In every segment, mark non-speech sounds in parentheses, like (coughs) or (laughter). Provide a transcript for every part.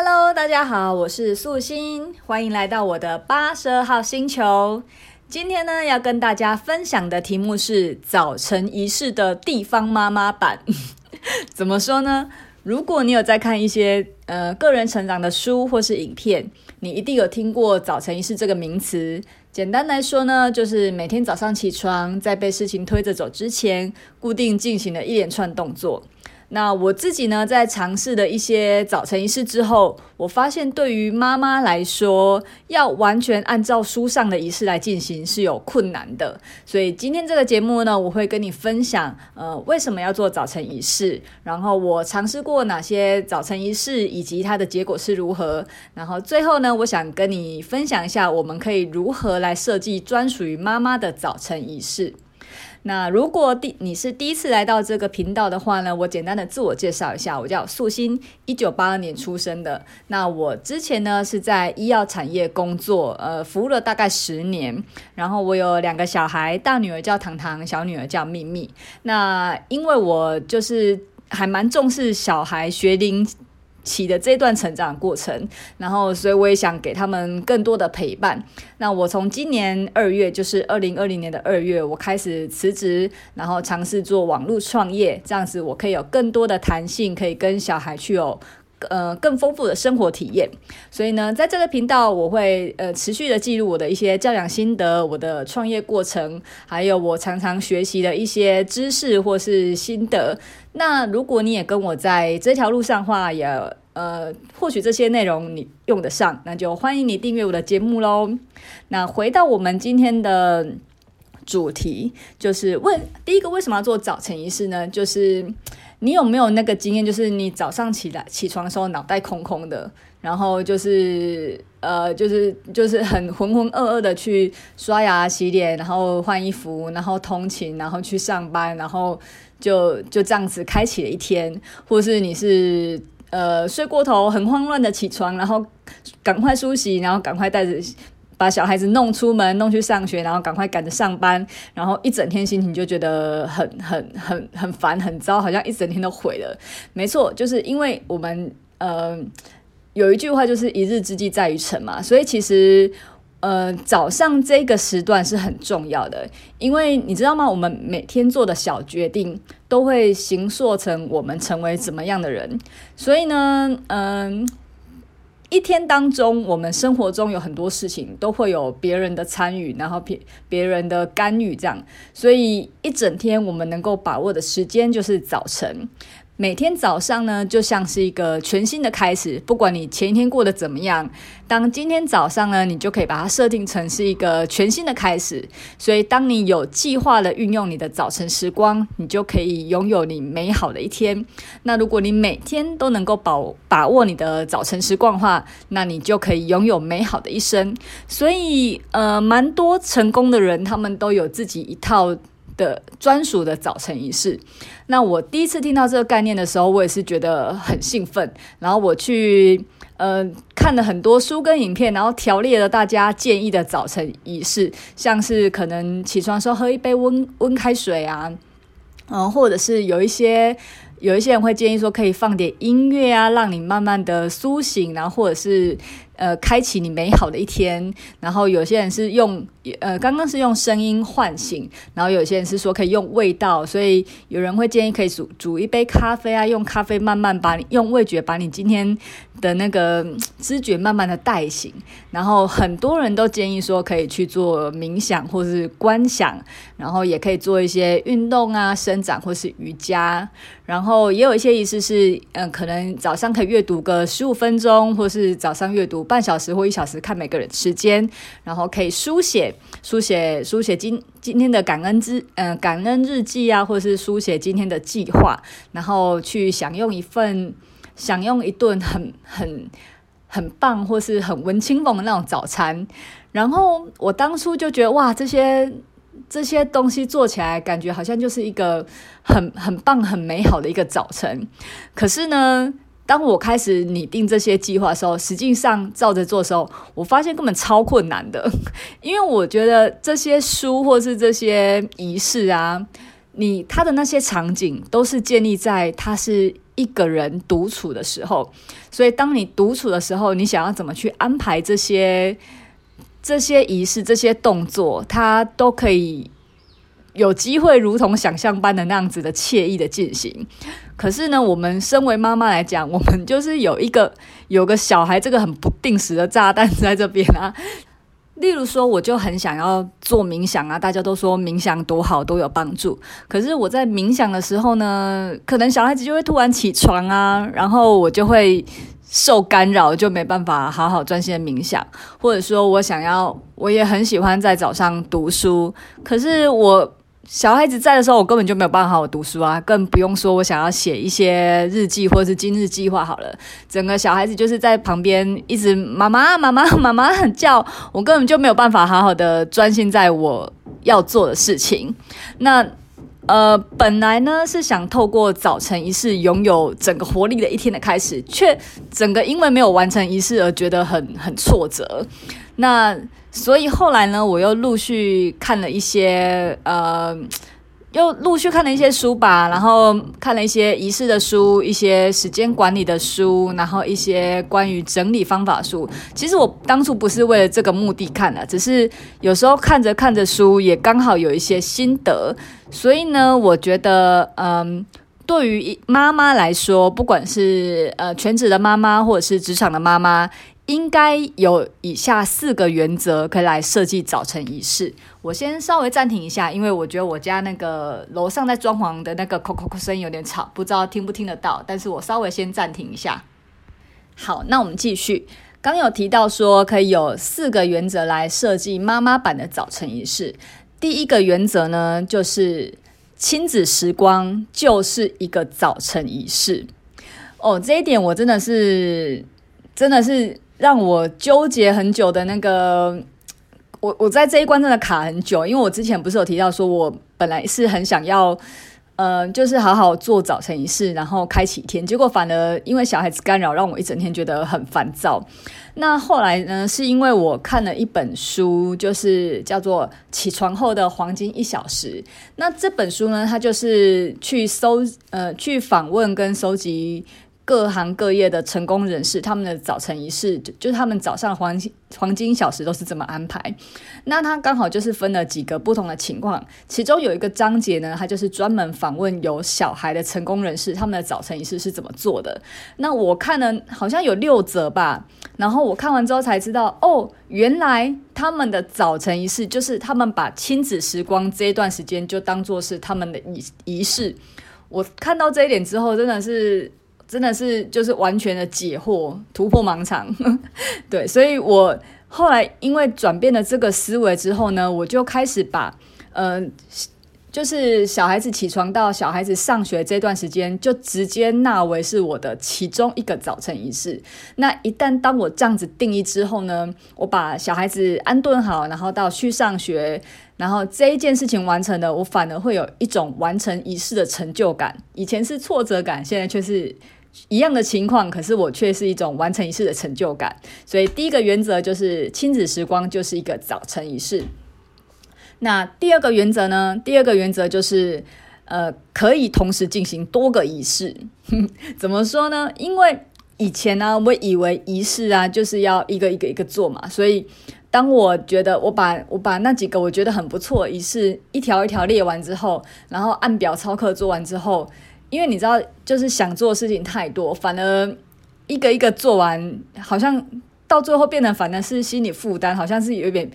Hello，大家好，我是素心，欢迎来到我的八十二号星球。今天呢，要跟大家分享的题目是早晨仪式的地方妈妈版。(laughs) 怎么说呢？如果你有在看一些呃个人成长的书或是影片，你一定有听过早晨仪式这个名词。简单来说呢，就是每天早上起床，在被事情推着走之前，固定进行了一连串动作。那我自己呢，在尝试了一些早晨仪式之后，我发现对于妈妈来说，要完全按照书上的仪式来进行是有困难的。所以今天这个节目呢，我会跟你分享，呃，为什么要做早晨仪式，然后我尝试过哪些早晨仪式，以及它的结果是如何。然后最后呢，我想跟你分享一下，我们可以如何来设计专属于妈妈的早晨仪式。那如果第你是第一次来到这个频道的话呢，我简单的自我介绍一下，我叫素心，一九八二年出生的。那我之前呢是在医药产业工作，呃，服务了大概十年。然后我有两个小孩，大女儿叫糖糖，小女儿叫秘密。那因为我就是还蛮重视小孩学龄起的这段成长过程，然后所以我也想给他们更多的陪伴。那我从今年二月，就是二零二零年的二月，我开始辞职，然后尝试做网络创业，这样子我可以有更多的弹性，可以跟小孩去有。呃，更丰富的生活体验。所以呢，在这个频道，我会呃持续的记录我的一些教养心得，我的创业过程，还有我常常学习的一些知识或是心得。那如果你也跟我在这条路上的话，也呃或许这些内容你用得上，那就欢迎你订阅我的节目喽。那回到我们今天的主题，就是问第一个为什么要做早晨仪式呢？就是。你有没有那个经验？就是你早上起来起床的时候，脑袋空空的，然后就是呃，就是就是很浑浑噩噩的去刷牙、洗脸，然后换衣服，然后通勤，然后去上班，然后就就这样子开启了一天，或是你是呃睡过头，很慌乱的起床，然后赶快梳洗，然后赶快带着。把小孩子弄出门，弄去上学，然后赶快赶着上班，然后一整天心情就觉得很很很很烦很糟，好像一整天都毁了。没错，就是因为我们呃有一句话就是一日之计在于晨嘛，所以其实呃早上这个时段是很重要的，因为你知道吗？我们每天做的小决定都会形塑成我们成为怎么样的人，所以呢，嗯、一天当中，我们生活中有很多事情都会有别人的参与，然后别别人的干预，这样，所以一整天我们能够把握的时间就是早晨。每天早上呢，就像是一个全新的开始。不管你前一天过得怎么样，当今天早上呢，你就可以把它设定成是一个全新的开始。所以，当你有计划的运用你的早晨时光，你就可以拥有你美好的一天。那如果你每天都能够把把握你的早晨时光的话，那你就可以拥有美好的一生。所以，呃，蛮多成功的人，他们都有自己一套的专属的早晨仪式。那我第一次听到这个概念的时候，我也是觉得很兴奋。然后我去呃看了很多书跟影片，然后条列了大家建议的早晨仪式，像是可能起床时候喝一杯温温开水啊，嗯、或者是有一些有一些人会建议说可以放点音乐啊，让你慢慢的苏醒，然后或者是。呃，开启你美好的一天。然后有些人是用，呃，刚刚是用声音唤醒，然后有些人是说可以用味道，所以有人会建议可以煮煮一杯咖啡啊，用咖啡慢慢把你用味觉把你今天的那个 (tsk) 知觉慢慢的带醒。然后很多人都建议说可以去做冥想或是观想，然后也可以做一些运动啊，伸展或是瑜伽。然后也有一些仪式是，嗯、可能早上可以阅读个十五分钟，或是早上阅读半小时或一小时，看每个人时间。然后可以书写、书写、书写今今天的感恩之，嗯、感恩日记啊，或是书写今天的计划。然后去享用一份、享用一顿很很很棒，或是很文青风的那种早餐。然后我当初就觉得，哇，这些。这些东西做起来，感觉好像就是一个很很棒、很美好的一个早晨。可是呢，当我开始拟定这些计划的时候，实际上照着做的时候，我发现根本超困难的。因为我觉得这些书或是这些仪式啊，你他的那些场景都是建立在他是一个人独处的时候，所以当你独处的时候，你想要怎么去安排这些这些仪式、这些动作，他都可以有机会如同想象般的那样子的惬意的进行。可是呢，我们身为妈妈来讲，我们就是有一个有个小孩，这个很不定时的炸弹在这边啊。例如说，我就很想要做冥想啊，大家都说冥想多好，都有帮助。可是我在冥想的时候呢，可能小孩子就会突然起床啊，然后我就会受干扰，就没办法好好专心冥想。或者说我想要，我也很喜欢在早上读书，可是我。小孩子在的时候，我根本就没有办法好好读书啊，更不用说我想要写一些日记或者是今日计划好了。整个小孩子就是在旁边一直妈妈妈妈妈妈叫，我根本就没有办法好好的专心在我要做的事情。那呃，本来呢是想透过早晨仪式拥有整个活力的一天的开始，却整个因为没有完成仪式而觉得很很挫折。那所以后来呢，我又陆续看了一些，呃，又陆续看了一些书吧，然后看了一些仪式的书，一些时间管理的书，然后一些关于整理方法书。其实我当初不是为了这个目的看的，只是有时候看着看着书，也刚好有一些心得。所以呢，我觉得，嗯，对于妈妈来说，不管是呃全职的妈妈，或者是职场的妈妈。应该有以下四个原则可以来设计早晨仪式。我先稍微暂停一下，因为我觉得我家那个楼上在装潢的那个“叩叩叩”声音有点吵，不知道听不听得到。但是我稍微先暂停一下。好，那我们继续。刚有提到说可以有四个原则来设计妈妈版的早晨仪式。第一个原则呢，就是亲子时光就是一个早晨仪式。哦，这一点我真的是，真的是。让我纠结很久的那个，我我在这一关真的卡很久，因为我之前不是有提到说，我本来是很想要，呃，就是好好做早晨仪式，然后开启一天，结果反而因为小孩子干扰，让我一整天觉得很烦躁。那后来呢，是因为我看了一本书，就是叫做《起床后的黄金一小时》。那这本书呢，它就是去搜，呃，去访问跟收集。各行各业的成功人士，他们的早晨仪式就就是他们早上黄金黄金小时都是怎么安排？那他刚好就是分了几个不同的情况，其中有一个章节呢，他就是专门访问有小孩的成功人士，他们的早晨仪式是怎么做的。那我看了好像有六则吧，然后我看完之后才知道，哦，原来他们的早晨仪式就是他们把亲子时光这一段时间就当做是他们的仪仪式。我看到这一点之后，真的是。真的是就是完全的解惑，突破盲肠，(laughs) 对，所以我后来因为转变了这个思维之后呢，我就开始把，呃，就是小孩子起床到小孩子上学这段时间，就直接纳为是我的其中一个早晨仪式。那一旦当我这样子定义之后呢，我把小孩子安顿好，然后到去上学，然后这一件事情完成了，我反而会有一种完成仪式的成就感。以前是挫折感，现在却是。一样的情况，可是我却是一种完成仪式的成就感。所以第一个原则就是亲子时光就是一个早晨仪式。那第二个原则呢？第二个原则就是，呃，可以同时进行多个仪式。(laughs) 怎么说呢？因为以前呢、我以为仪式啊就是要一个一个一个做嘛。所以当我觉得我把我把那几个我觉得很不错仪式一条一条列完之后，然后按表操课做完之后。因为你知道，就是想做的事情太多，反而一个一个做完，好像到最后变得反而是心理负担，好像是有点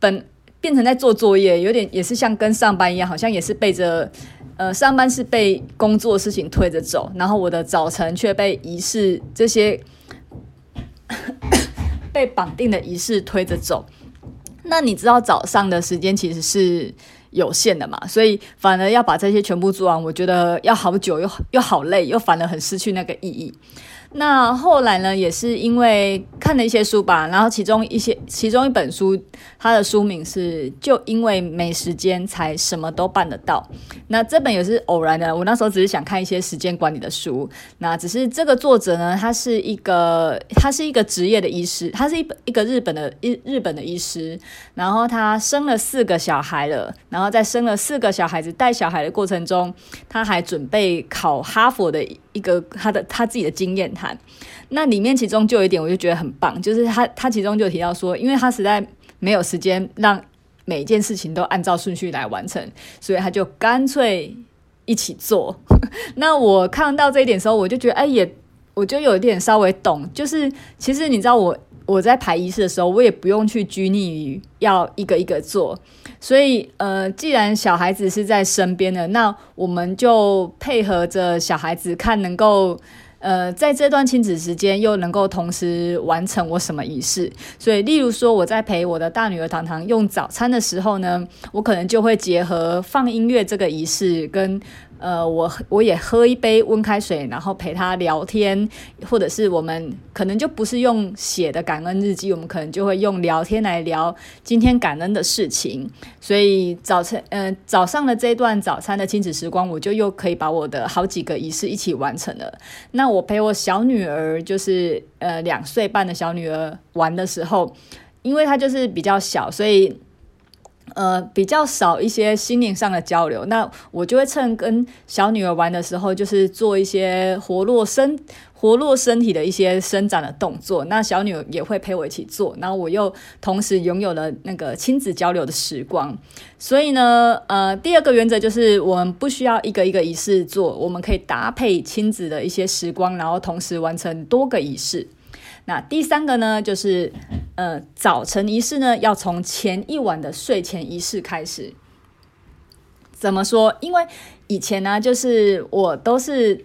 本变成在做作业，有点也是像跟上班一样，好像也是背着呃上班是被工作事情推着走，然后我的早晨却被仪式这些 (coughs) 被绑定的仪式推着走。那你知道早上的时间其实是有限的嘛，所以反而要把这些全部做完，我觉得要好久又又好累，又反而很失去那个意义。那后来呢，也是因为看了一些书吧，然后其中一些其中一本书，它的书名是《就因为没时间才什么都办得到》。那这本也是偶然的，我那时候只是想看一些时间管理的书。那只是这个作者呢，他是一个他是一个职业的医师，他是一本一个日本的日日本的医师，然后他生了四个小孩了，然后在生了四个小孩子带小孩的过程中，他还准备考哈佛的一个他的他自己的经验谈。那里面其中就有一点，我就觉得很棒，就是他他其中就提到说，因为他实在没有时间让每一件事情都按照顺序来完成，所以他就干脆一起做。(laughs) 那我看到这一点的时候，我就觉得，哎，也我就有一点稍微懂，就是其实你知道我。我在排仪式的时候，我也不用去拘泥于要一个一个做，所以呃，既然小孩子是在身边的，那我们就配合着小孩子，看能够呃在这段亲子时间又能够同时完成我什么仪式。所以，例如说我在陪我的大女儿糖糖用早餐的时候呢，我可能就会结合放音乐这个仪式跟。呃，我我也喝一杯温开水，然后陪他聊天，或者是我们可能就不是用写的感恩日记，我们可能就会用聊天来聊今天感恩的事情。所以早晨，呃，早上的这段早餐的亲子时光，我就又可以把我的好几个仪式一起完成了。那我陪我小女儿，就是呃两岁半的小女儿玩的时候，因为她就是比较小，所以。呃，比较少一些心灵上的交流，那我就会趁跟小女儿玩的时候，就是做一些活络身、活络身体的一些伸展的动作。那小女儿也会陪我一起做，然后我又同时拥有了那个亲子交流的时光。所以呢，呃，第二个原则就是我们不需要一个一个仪式做，我们可以搭配亲子的一些时光，然后同时完成多个仪式。那第三个呢，就是呃，早晨仪式呢，要从前一晚的睡前仪式开始。怎么说？因为以前呢，就是我都是。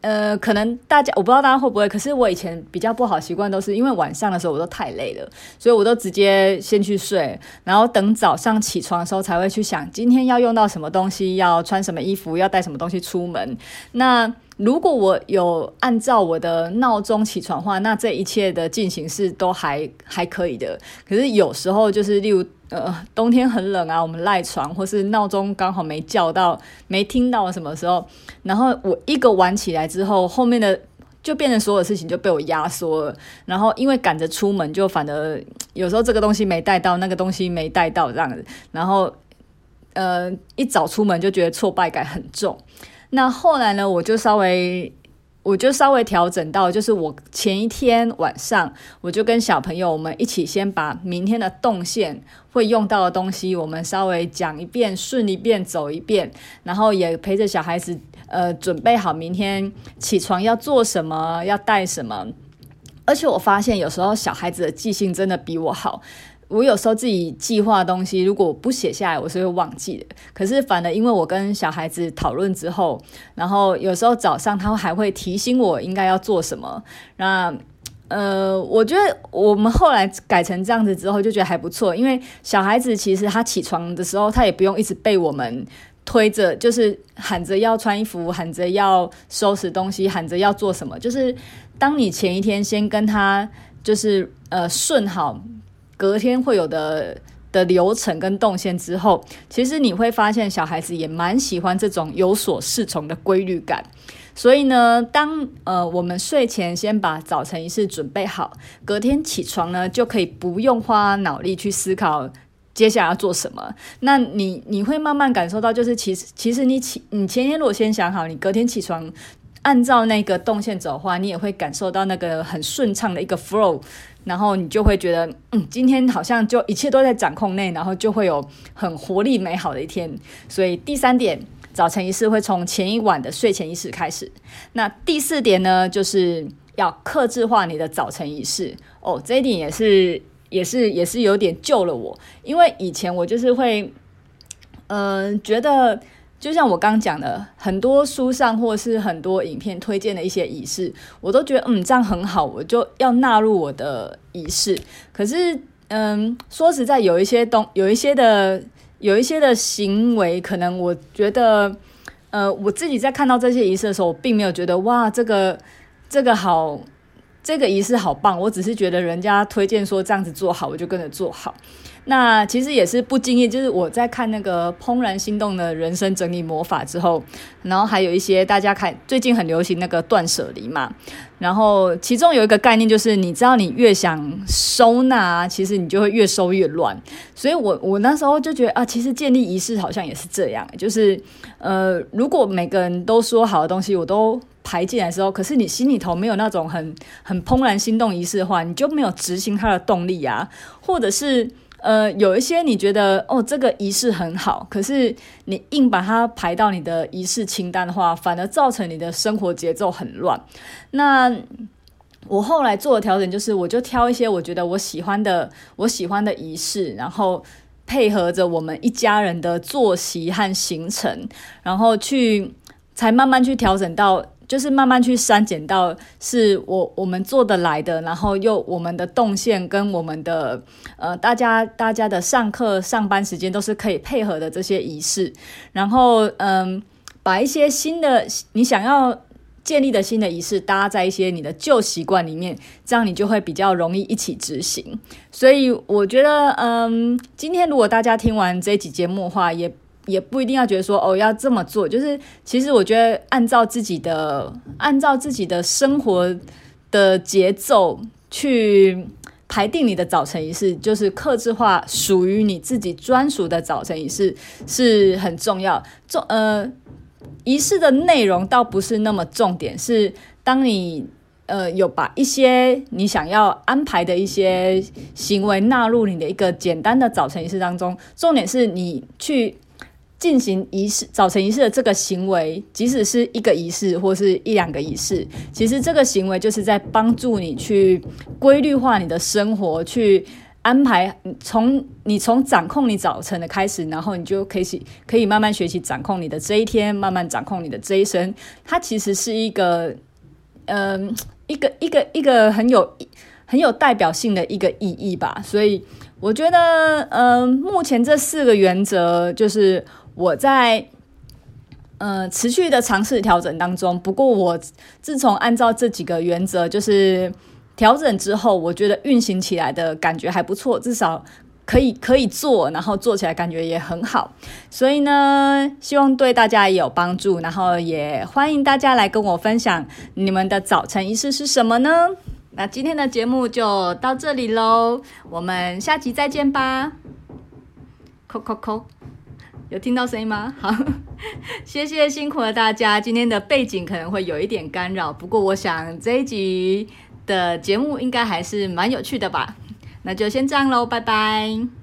呃，可能大家我不知道大家会不会，可是我以前比较不好习惯，都是因为晚上的时候我都太累了，所以我都直接先去睡，然后等早上起床的时候才会去想今天要用到什么东西，要穿什么衣服，要带什么东西出门。那如果我有按照我的闹钟起床的话，那这一切的进行是都还还可以的。可是有时候就是例如。呃，冬天很冷啊，我们赖床，或是闹钟刚好没叫到，没听到什么时候，然后我一个晚起来之后，后面的就变成所有事情就被我压缩了，然后因为赶着出门，就反而有时候这个东西没带到，那个东西没带到这样子，然后呃一早出门就觉得挫败感很重，那后来呢，我就稍微。我就稍微调整到，就是我前一天晚上，我就跟小朋友我们一起先把明天的动线会用到的东西，我们稍微讲一遍，顺一遍，走一遍，然后也陪着小孩子，呃，准备好明天起床要做什么，要带什么。而且我发现有时候小孩子的记性真的比我好。我有时候自己计划的东西，如果不写下来，我是会忘记的。可是反而因为我跟小孩子讨论之后，然后有时候早上他还会提醒我应该要做什么。那呃，我觉得我们后来改成这样子之后，就觉得还不错。因为小孩子其实他起床的时候，他也不用一直被我们推着，就是喊着要穿衣服，喊着要收拾东西，喊着要做什么。就是当你前一天先跟他就是呃顺好。隔天会有的的流程跟动线之后，其实你会发现小孩子也蛮喜欢这种有所适从的规律感。所以呢，当呃我们睡前先把早晨仪式准备好，隔天起床呢就可以不用花脑力去思考接下来要做什么。那你你会慢慢感受到，就是其实其实你起你前天如果先想好，你隔天起床按照那个动线走的话，你也会感受到那个很顺畅的一个 flow。然后你就会觉得，嗯，今天好像就一切都在掌控内，然后就会有很活力美好的一天。所以第三点，早晨仪式会从前一晚的睡前仪式开始。那第四点呢，就是要克制化你的早晨仪式。哦，这一点也是，也是，也是有点救了我，因为以前我就是会，嗯、觉得。就像我刚讲的，很多书上或是很多影片推荐的一些仪式，我都觉得嗯，这样很好，我就要纳入我的仪式。可是嗯，说实在，有一些东，有一些的，有一些的行为，可能我觉得，呃，我自己在看到这些仪式的时候，我并没有觉得哇，这个这个好。这个仪式好棒，我只是觉得人家推荐说这样子做好，我就跟着做好。那其实也是不经意，就是我在看那个《怦然心动的人生整理魔法》之后，然后还有一些大家看最近很流行那个断舍离嘛，然后其中有一个概念就是，你知道你越想收纳，其实你就会越收越乱。所以我我那时候就觉得啊，其实建立仪式好像也是这样，就是呃，如果每个人都说好的东西我都排进来的时候，可是你心里头没有那种很很怦然心动仪式的话，你就没有执行它的动力啊，或者是。呃，有一些你觉得哦，这个仪式很好，可是你硬把它排到你的仪式清单的话，反而造成你的生活节奏很乱。那我后来做的调整就是，我就挑一些我觉得我喜欢的、我喜欢的仪式，然后配合着我们一家人的作息和行程，然后去才慢慢去调整到。就是慢慢去删减到是我我们做得来的，然后又我们的动线跟我们的呃大家大家的上课上班时间都是可以配合的这些仪式，然后嗯把一些新的你想要建立的新的仪式搭在一些你的旧习惯里面，这样你就会比较容易一起执行。所以我觉得嗯今天如果大家听完这一集节目的话，也。也不一定要觉得说哦要这么做，就是其实我觉得按照自己的按照自己的生活的节奏去排定你的早晨仪式，就是克制化属于你自己专属的早晨仪式是很重要。重呃仪式的内容倒不是那么重点，是当你呃有把一些你想要安排的一些行为纳入你的一个简单的早晨仪式当中，重点是你去。进行仪式，早晨仪式的这个行为，即使是一个仪式或是一两个仪式，其实这个行为就是在帮助你去规律化你的生活，去安排从你从掌控你早晨的开始，然后你就可以可以慢慢学习掌控你的这一天，慢慢掌控你的这一生。它其实是一个，嗯、一个一个一个很有很有代表性的一个意义吧。所以我觉得，嗯、呃，目前这四个原则就是。我在呃持续的尝试调整当中，不过我自从按照这几个原则就是调整之后，我觉得运行起来的感觉还不错，至少可以可以做，然后做起来感觉也很好。所以呢，希望对大家也有帮助，然后也欢迎大家来跟我分享你们的早晨仪式是什么呢？那今天的节目就到这里喽，我们下集再见吧。扣扣扣。有听到声音吗？好，(laughs) 谢谢辛苦了大家。今天的背景可能会有一点干扰，不过我想这一集的节目应该还是蛮有趣的吧。那就先这样喽，拜拜。